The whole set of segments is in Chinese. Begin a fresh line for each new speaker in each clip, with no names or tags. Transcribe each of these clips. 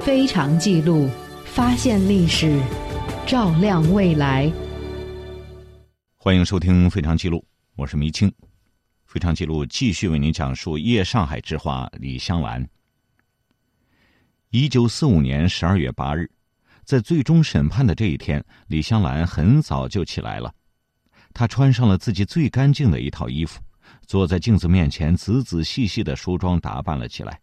非常记录，发现历史，照亮未来。
欢迎收听《非常记录》，我是迷青。《非常记录》继续为您讲述夜上海之花李香兰。一九四五年十二月八日，在最终审判的这一天，李香兰很早就起来了。她穿上了自己最干净的一套衣服，坐在镜子面前，仔仔细细的梳妆打扮了起来。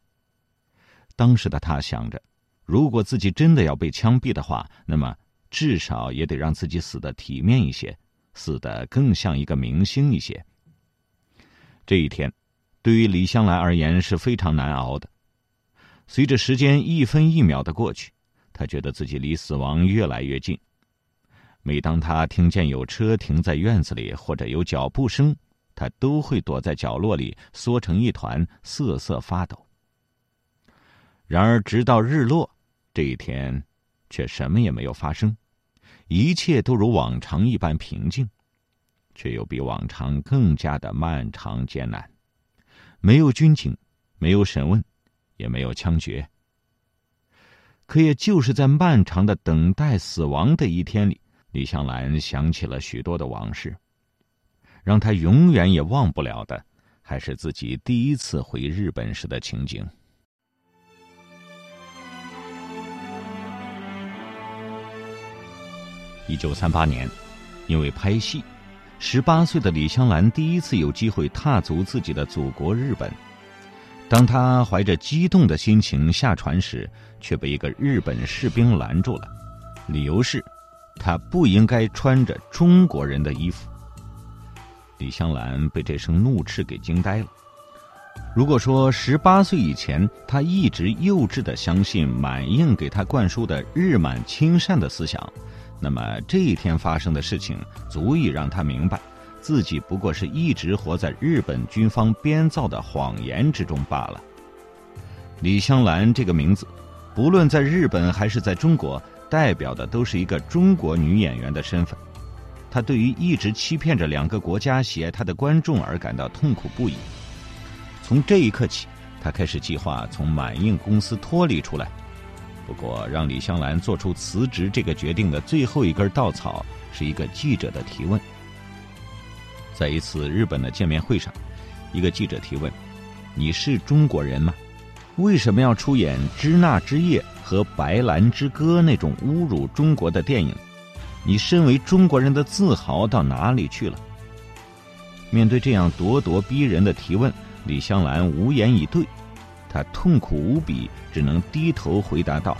当时的他想着，如果自己真的要被枪毙的话，那么至少也得让自己死的体面一些。死的更像一个明星一些。这一天，对于李香兰而言是非常难熬的。随着时间一分一秒的过去，她觉得自己离死亡越来越近。每当她听见有车停在院子里，或者有脚步声，她都会躲在角落里缩成一团，瑟瑟发抖。然而，直到日落，这一天，却什么也没有发生。一切都如往常一般平静，却又比往常更加的漫长艰难。没有军警，没有审问，也没有枪决。可也就是在漫长的等待死亡的一天里，李香兰想起了许多的往事。让她永远也忘不了的，还是自己第一次回日本时的情景。一九三八年，因为拍戏，十八岁的李香兰第一次有机会踏足自己的祖国日本。当她怀着激动的心情下船时，却被一个日本士兵拦住了，理由是，她不应该穿着中国人的衣服。李香兰被这声怒斥给惊呆了。如果说十八岁以前，她一直幼稚的相信满映给她灌输的日满亲善的思想。那么这一天发生的事情，足以让他明白，自己不过是一直活在日本军方编造的谎言之中罢了。李香兰这个名字，不论在日本还是在中国，代表的都是一个中国女演员的身份。她对于一直欺骗着两个国家喜爱她的观众而感到痛苦不已。从这一刻起，她开始计划从满映公司脱离出来。不过，让李香兰做出辞职这个决定的最后一根稻草，是一个记者的提问。在一次日本的见面会上，一个记者提问：“你是中国人吗？为什么要出演《支那之夜》和《白兰之歌》那种侮辱中国的电影？你身为中国人的自豪到哪里去了？”面对这样咄咄逼人的提问，李香兰无言以对。他痛苦无比，只能低头回答道：“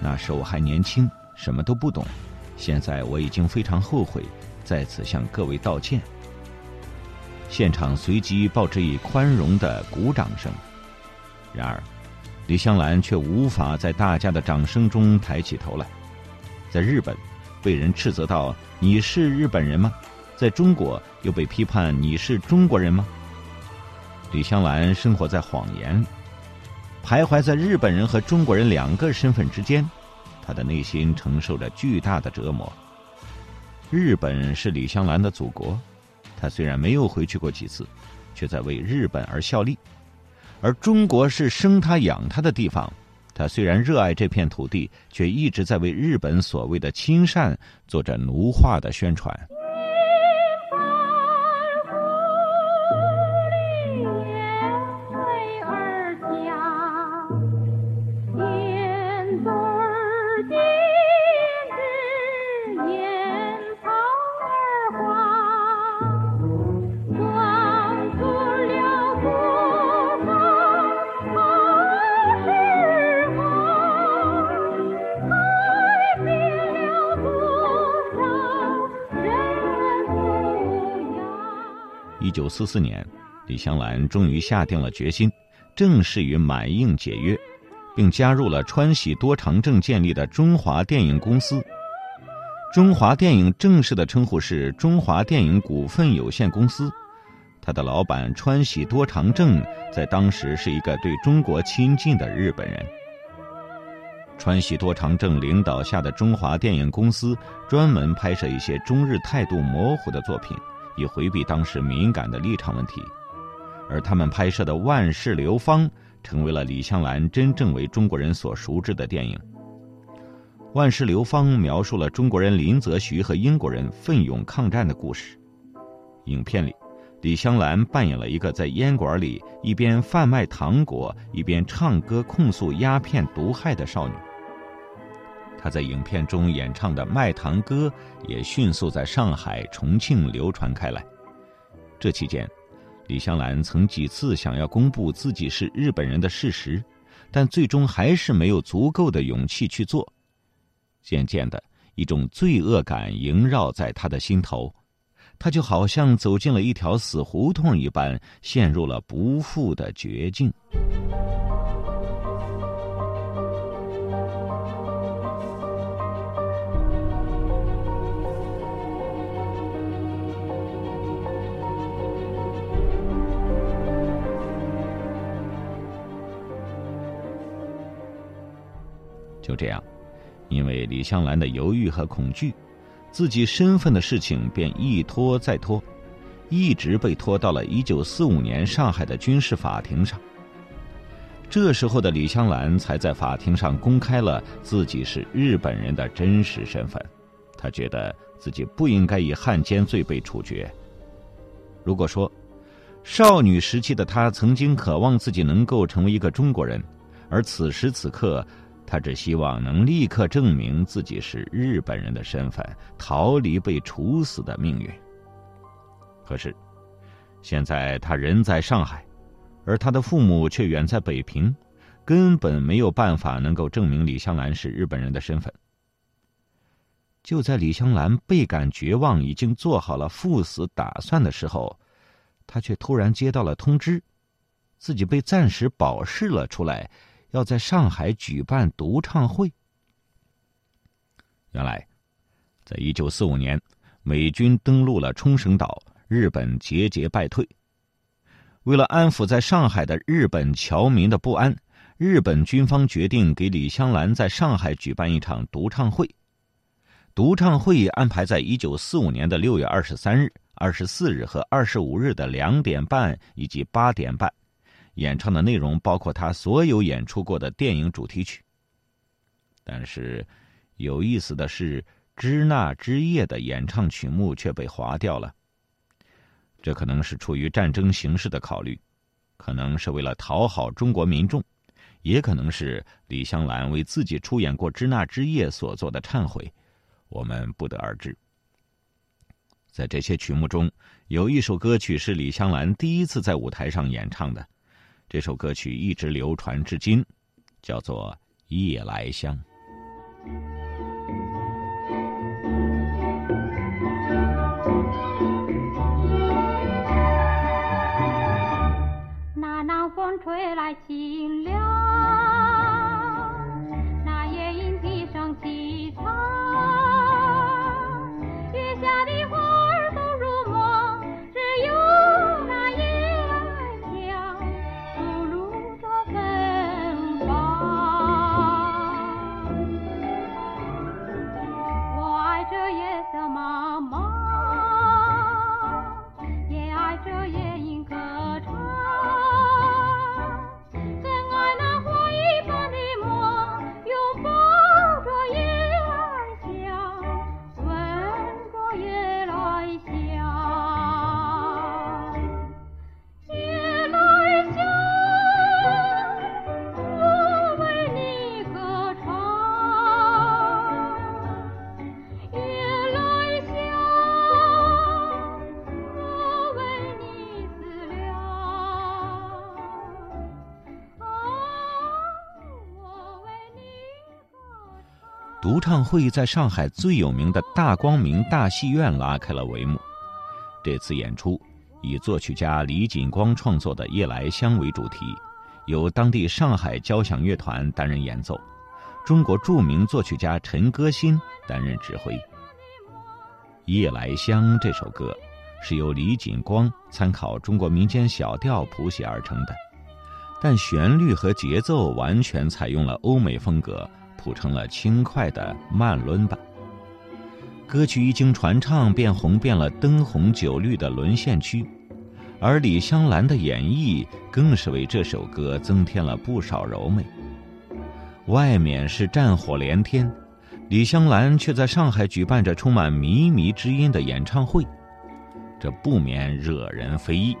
那时我还年轻，什么都不懂。现在我已经非常后悔，在此向各位道歉。”现场随即报之以宽容的鼓掌声。然而，李香兰却无法在大家的掌声中抬起头来。在日本，被人斥责到“你是日本人吗？”在中国，又被批判“你是中国人吗？”李香兰生活在谎言。徘徊在日本人和中国人两个身份之间，他的内心承受着巨大的折磨。日本是李香兰的祖国，他虽然没有回去过几次，却在为日本而效力；而中国是生他养他的地方，他虽然热爱这片土地，却一直在为日本所谓的亲善做着奴化的宣传。九四四年，李香兰终于下定了决心，正式与满映解约，并加入了川喜多长政建立的中华电影公司。中华电影正式的称呼是中华电影股份有限公司。他的老板川喜多长政在当时是一个对中国亲近的日本人。川喜多长政领导下的中华电影公司专门拍摄一些中日态度模糊的作品。以回避当时敏感的立场问题，而他们拍摄的《万世流芳》成为了李香兰真正为中国人所熟知的电影。《万世流芳》描述了中国人林则徐和英国人奋勇抗战的故事。影片里，李香兰扮演了一个在烟馆里一边贩卖糖果一边唱歌控诉鸦片毒害的少女。他在影片中演唱的《卖糖歌》也迅速在上海、重庆流传开来。这期间，李香兰曾几次想要公布自己是日本人的事实，但最终还是没有足够的勇气去做。渐渐的，一种罪恶感萦绕在他的心头，他就好像走进了一条死胡同一般，陷入了不复的绝境。就这样。因为李香兰的犹豫和恐惧，自己身份的事情便一拖再拖，一直被拖到了一九四五年上海的军事法庭上。这时候的李香兰才在法庭上公开了自己是日本人的真实身份。她觉得自己不应该以汉奸罪被处决。如果说少女时期的她曾经渴望自己能够成为一个中国人，而此时此刻。他只希望能立刻证明自己是日本人的身份，逃离被处死的命运。可是，现在他人在上海，而他的父母却远在北平，根本没有办法能够证明李香兰是日本人的身份。就在李香兰倍感绝望，已经做好了赴死打算的时候，他却突然接到了通知，自己被暂时保释了出来。要在上海举办独唱会。原来，在一九四五年，美军登陆了冲绳岛，日本节节败退。为了安抚在上海的日本侨民的不安，日本军方决定给李香兰在上海举办一场独唱会。独唱会安排在一九四五年的六月二十三日、二十四日和二十五日的两点半以及八点半。演唱的内容包括他所有演出过的电影主题曲。但是，有意思的是，《支那之夜》的演唱曲目却被划掉了。这可能是出于战争形势的考虑，可能是为了讨好中国民众，也可能是李香兰为自己出演过《支那之夜》所做的忏悔，我们不得而知。在这些曲目中，有一首歌曲是李香兰第一次在舞台上演唱的。这首歌曲一直流传至今，叫做《夜来香》。
那南风吹来清凉。
唱会在上海最有名的大光明大戏院拉开了帷幕。这次演出以作曲家李锦光创作的《夜来香》为主题，由当地上海交响乐团担任演奏，中国著名作曲家陈歌辛担任指挥。《夜来香》这首歌是由李锦光参考中国民间小调谱写而成的，但旋律和节奏完全采用了欧美风格。谱成了轻快的慢轮版。歌曲一经传唱，便红遍了灯红酒绿的沦陷区，而李香兰的演绎更是为这首歌增添了不少柔美。外面是战火连天，李香兰却在上海举办着充满靡靡之音的演唱会，这不免惹人非议，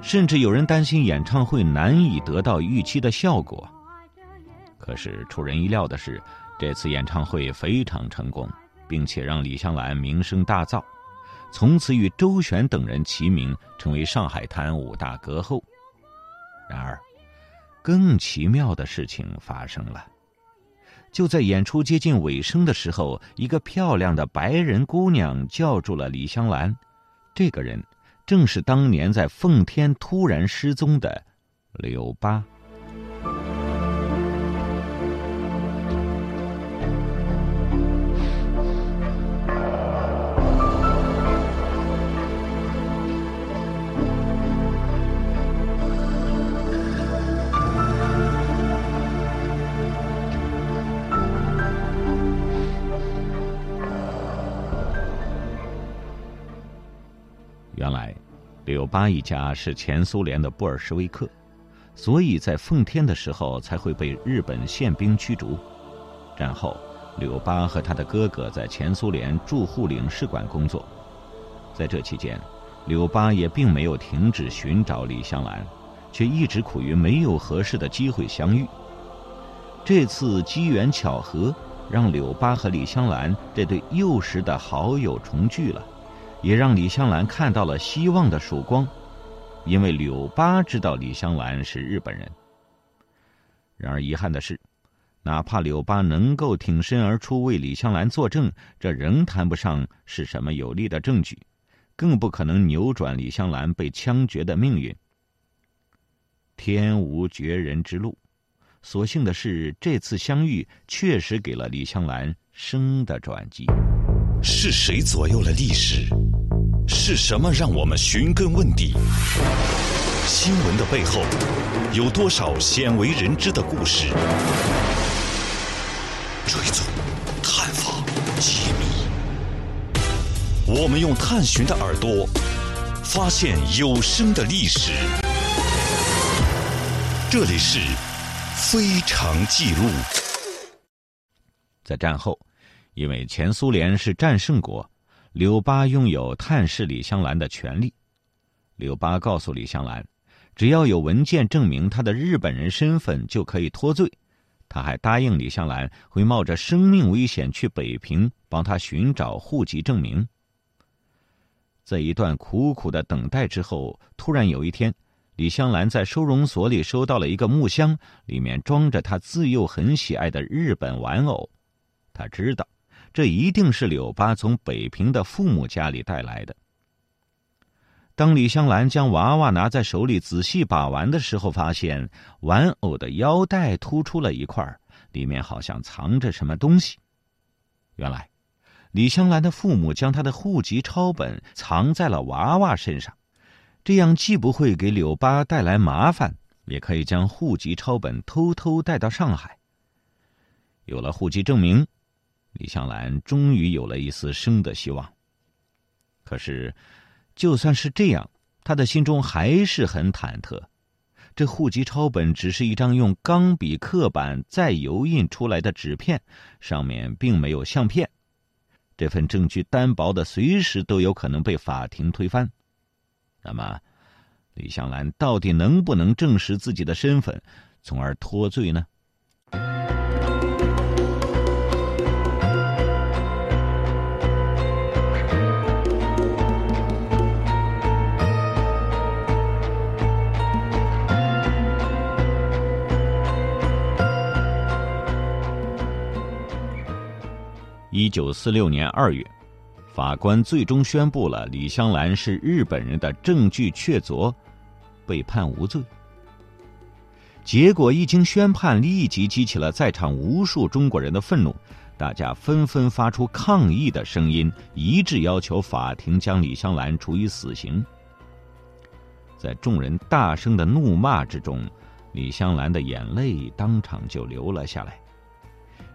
甚至有人担心演唱会难以得到预期的效果。可是出人意料的是，这次演唱会非常成功，并且让李香兰名声大噪。从此与周璇等人齐名，成为上海滩五大歌后。然而，更奇妙的事情发生了。就在演出接近尾声的时候，一个漂亮的白人姑娘叫住了李香兰。这个人，正是当年在奉天突然失踪的柳巴。巴一家是前苏联的布尔什维克，所以在奉天的时候才会被日本宪兵驱逐。战后，柳巴和他的哥哥在前苏联驻沪领事馆工作。在这期间，柳巴也并没有停止寻找李香兰，却一直苦于没有合适的机会相遇。这次机缘巧合，让柳巴和李香兰这对幼时的好友重聚了。也让李香兰看到了希望的曙光，因为柳巴知道李香兰是日本人。然而遗憾的是，哪怕柳巴能够挺身而出为李香兰作证，这仍谈不上是什么有力的证据，更不可能扭转李香兰被枪决的命运。天无绝人之路，所幸的是，这次相遇确实给了李香兰生的转机。
是谁左右了历史？是什么让我们寻根问底？新闻的背后有多少鲜为人知的故事？追踪、探访、揭秘，我们用探寻的耳朵发现有声的历史。这里是非常记录。
在战后。因为前苏联是战胜国，柳巴拥有探视李香兰的权利。柳巴告诉李香兰，只要有文件证明他的日本人身份，就可以脱罪。他还答应李香兰会冒着生命危险去北平帮他寻找户籍证明。在一段苦苦的等待之后，突然有一天，李香兰在收容所里收到了一个木箱，里面装着她自幼很喜爱的日本玩偶。她知道。这一定是柳巴从北平的父母家里带来的。当李香兰将娃娃拿在手里仔细把玩的时候，发现玩偶的腰带突出了一块，里面好像藏着什么东西。原来，李香兰的父母将她的户籍抄本藏在了娃娃身上，这样既不会给柳巴带来麻烦，也可以将户籍抄本偷偷带到上海。有了户籍证明。李香兰终于有了一丝生的希望。可是，就算是这样，他的心中还是很忐忑。这户籍抄本只是一张用钢笔刻板再油印出来的纸片，上面并没有相片。这份证据单薄的，随时都有可能被法庭推翻。那么，李香兰到底能不能证实自己的身份，从而脱罪呢？一九四六年二月，法官最终宣布了李香兰是日本人的证据确凿，被判无罪。结果一经宣判，立即激起了在场无数中国人的愤怒，大家纷纷发出抗议的声音，一致要求法庭将李香兰处以死刑。在众人大声的怒骂之中，李香兰的眼泪当场就流了下来。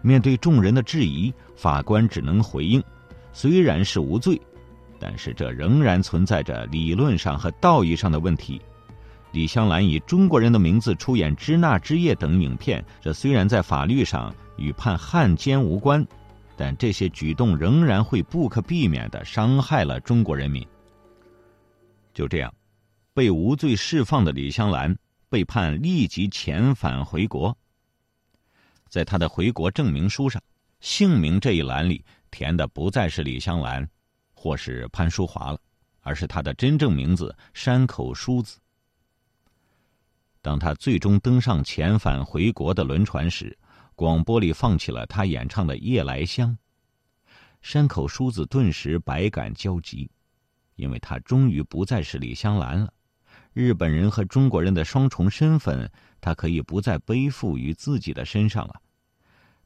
面对众人的质疑，法官只能回应：“虽然是无罪，但是这仍然存在着理论上和道义上的问题。李香兰以中国人的名字出演《支那之夜》等影片，这虽然在法律上与判汉奸无关，但这些举动仍然会不可避免的伤害了中国人民。就这样，被无罪释放的李香兰被判立即遣返回国。在他的回国证明书上，姓名这一栏里填的不再是李香兰。或是潘淑华了，而是他的真正名字山口淑子。当他最终登上遣返回国的轮船时，广播里放起了他演唱的《夜来香》。山口淑子顿时百感交集，因为他终于不再是李香兰了，日本人和中国人的双重身份，他可以不再背负于自己的身上了。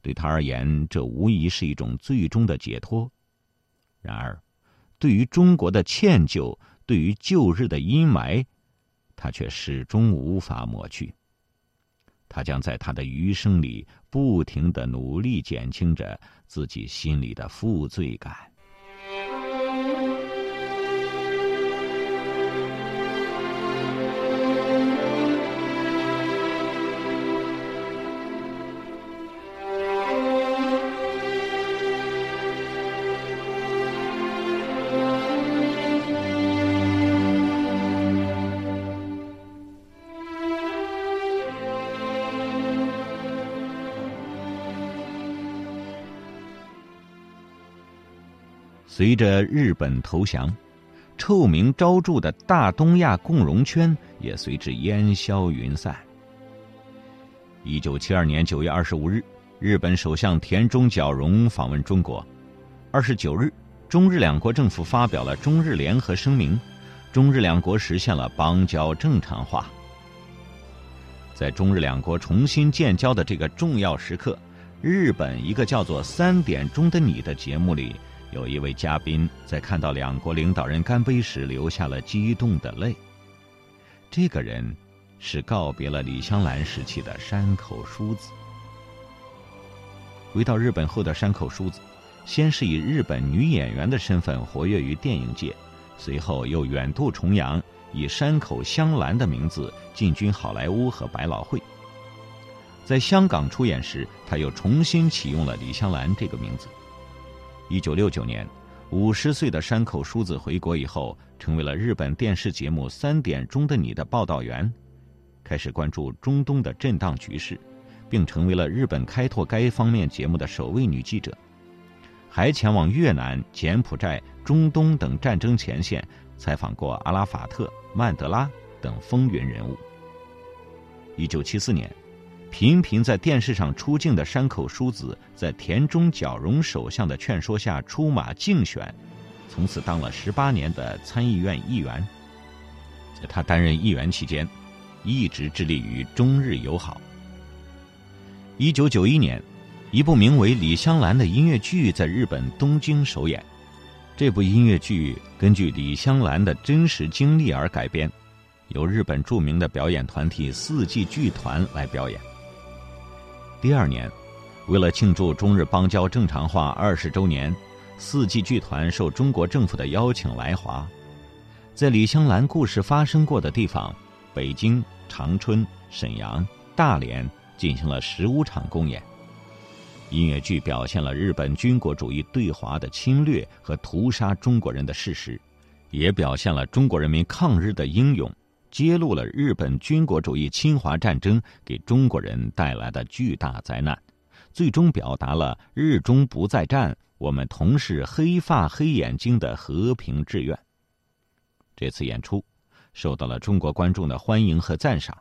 对他而言，这无疑是一种最终的解脱。然而，对于中国的歉疚，对于旧日的阴霾，他却始终无法抹去。他将在他的余生里不停的努力减轻着自己心里的负罪感。随着日本投降，臭名昭著的大东亚共荣圈也随之烟消云散。一九七二年九月二十五日，日本首相田中角荣访问中国。二十九日，中日两国政府发表了中日联合声明，中日两国实现了邦交正常化。在中日两国重新建交的这个重要时刻，日本一个叫做《三点钟的你》的节目里。有一位嘉宾在看到两国领导人干杯时流下了激动的泪。这个人是告别了李香兰时期的山口淑子。回到日本后的山口淑子，先是以日本女演员的身份活跃于电影界，随后又远渡重洋，以山口香兰的名字进军好莱坞和百老汇。在香港出演时，他又重新启用了李香兰这个名字。一九六九年，五十岁的山口淑子回国以后，成为了日本电视节目《三点钟的你》的报道员，开始关注中东的震荡局势，并成为了日本开拓该方面节目的首位女记者，还前往越南、柬埔寨、中东等战争前线，采访过阿拉法特、曼德拉等风云人物。一九七四年。频频在电视上出镜的山口淑子，在田中角荣首相的劝说下出马竞选，从此当了十八年的参议院议员。在他担任议员期间，一直致力于中日友好。一九九一年，一部名为《李香兰》的音乐剧在日本东京首演。这部音乐剧根据李香兰的真实经历而改编，由日本著名的表演团体四季剧团来表演。第二年，为了庆祝中日邦交正常化二十周年，四季剧团受中国政府的邀请来华，在李香兰故事发生过的地方——北京、长春、沈阳、大连进行了十五场公演。音乐剧表现了日本军国主义对华的侵略和屠杀中国人的事实，也表现了中国人民抗日的英勇。揭露了日本军国主义侵华战争给中国人带来的巨大灾难，最终表达了“日中不再战，我们同是黑发黑眼睛”的和平志愿。这次演出受到了中国观众的欢迎和赞赏，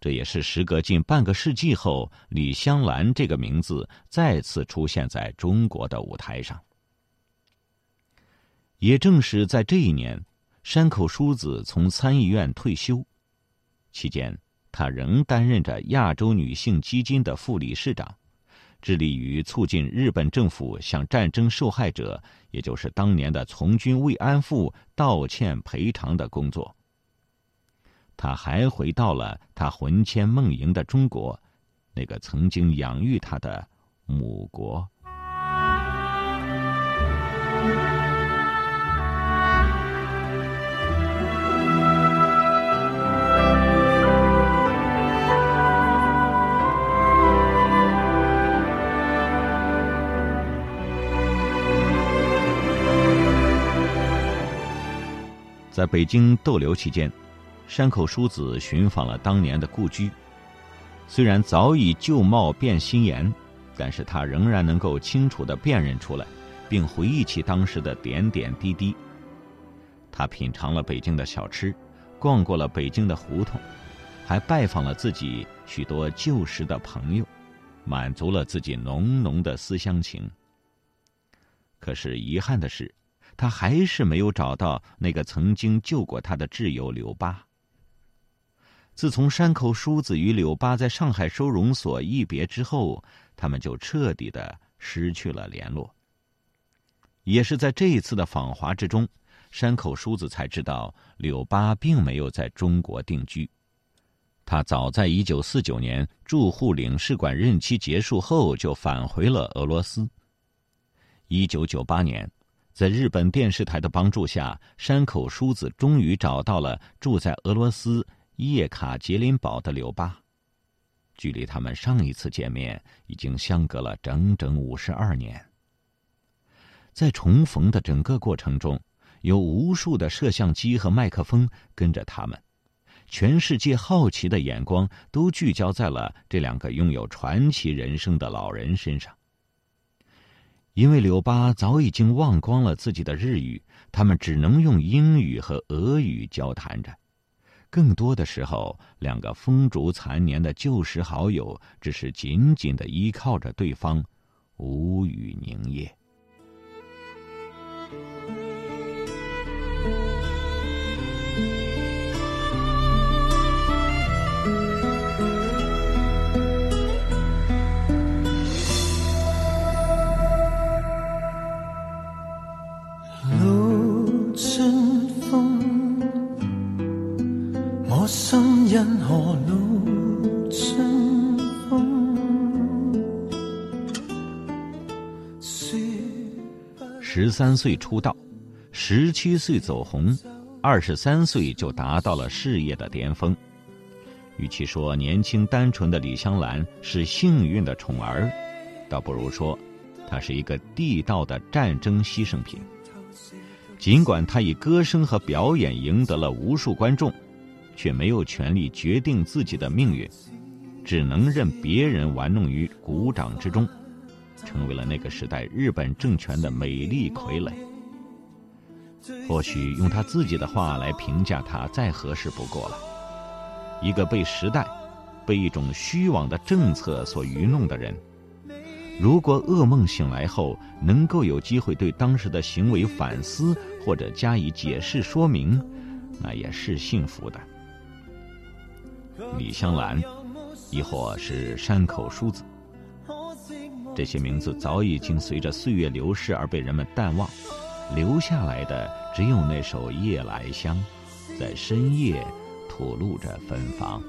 这也是时隔近半个世纪后，李香兰这个名字再次出现在中国的舞台上。也正是在这一年。山口淑子从参议院退休，期间，她仍担任着亚洲女性基金的副理事长，致力于促进日本政府向战争受害者，也就是当年的从军慰安妇道歉赔偿的工作。他还回到了他魂牵梦萦的中国，那个曾经养育他的母国。在北京逗留期间，山口淑子寻访了当年的故居。虽然早已旧貌变新颜，但是他仍然能够清楚的辨认出来，并回忆起当时的点点滴滴。他品尝了北京的小吃，逛过了北京的胡同，还拜访了自己许多旧时的朋友，满足了自己浓浓的思乡情。可是遗憾的是，他还是没有找到那个曾经救过他的挚友柳巴。自从山口淑子与柳巴在上海收容所一别之后，他们就彻底的失去了联络。也是在这一次的访华之中，山口淑子才知道柳巴并没有在中国定居，他早在一九四九年驻沪领事馆任期结束后就返回了俄罗斯。一九九八年，在日本电视台的帮助下，山口淑子终于找到了住在俄罗斯。叶卡捷琳堡的柳巴，距离他们上一次见面已经相隔了整整五十二年。在重逢的整个过程中，有无数的摄像机和麦克风跟着他们，全世界好奇的眼光都聚焦在了这两个拥有传奇人生的老人身上。因为柳巴早已经忘光了自己的日语，他们只能用英语和俄语交谈着。更多的时候，两个风烛残年的旧时好友只是紧紧的依靠着对方，无语凝噎。十三岁出道，十七岁走红，二十三岁就达到了事业的巅峰。与其说年轻单纯的李香兰是幸运的宠儿，倒不如说，她是一个地道的战争牺牲品。尽管她以歌声和表演赢得了无数观众，却没有权利决定自己的命运，只能任别人玩弄于股掌之中。成为了那个时代日本政权的美丽傀儡。或许用他自己的话来评价他，再合适不过了。一个被时代、被一种虚妄的政策所愚弄的人，如果噩梦醒来后能够有机会对当时的行为反思或者加以解释说明，那也是幸福的。李香兰，亦或是山口淑子。这些名字早已经随着岁月流逝而被人们淡忘，留下来的只有那首《夜来香》，在深夜吐露着芬芳。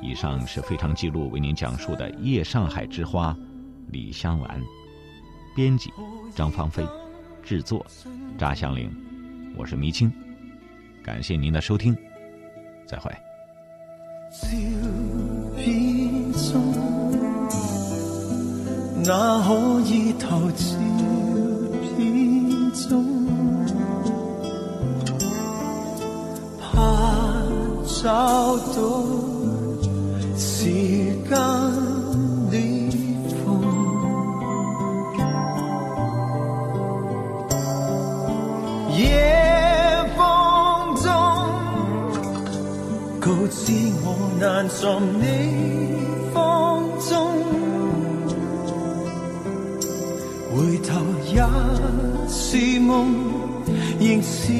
以上是非常记录为您讲述的《夜上海之花》，李香兰，编辑张芳菲，制作扎香玲，我是迷青，感谢您的收听，再会。照片中，那可以投照片中？怕找到任你放纵。回头也是梦，仍是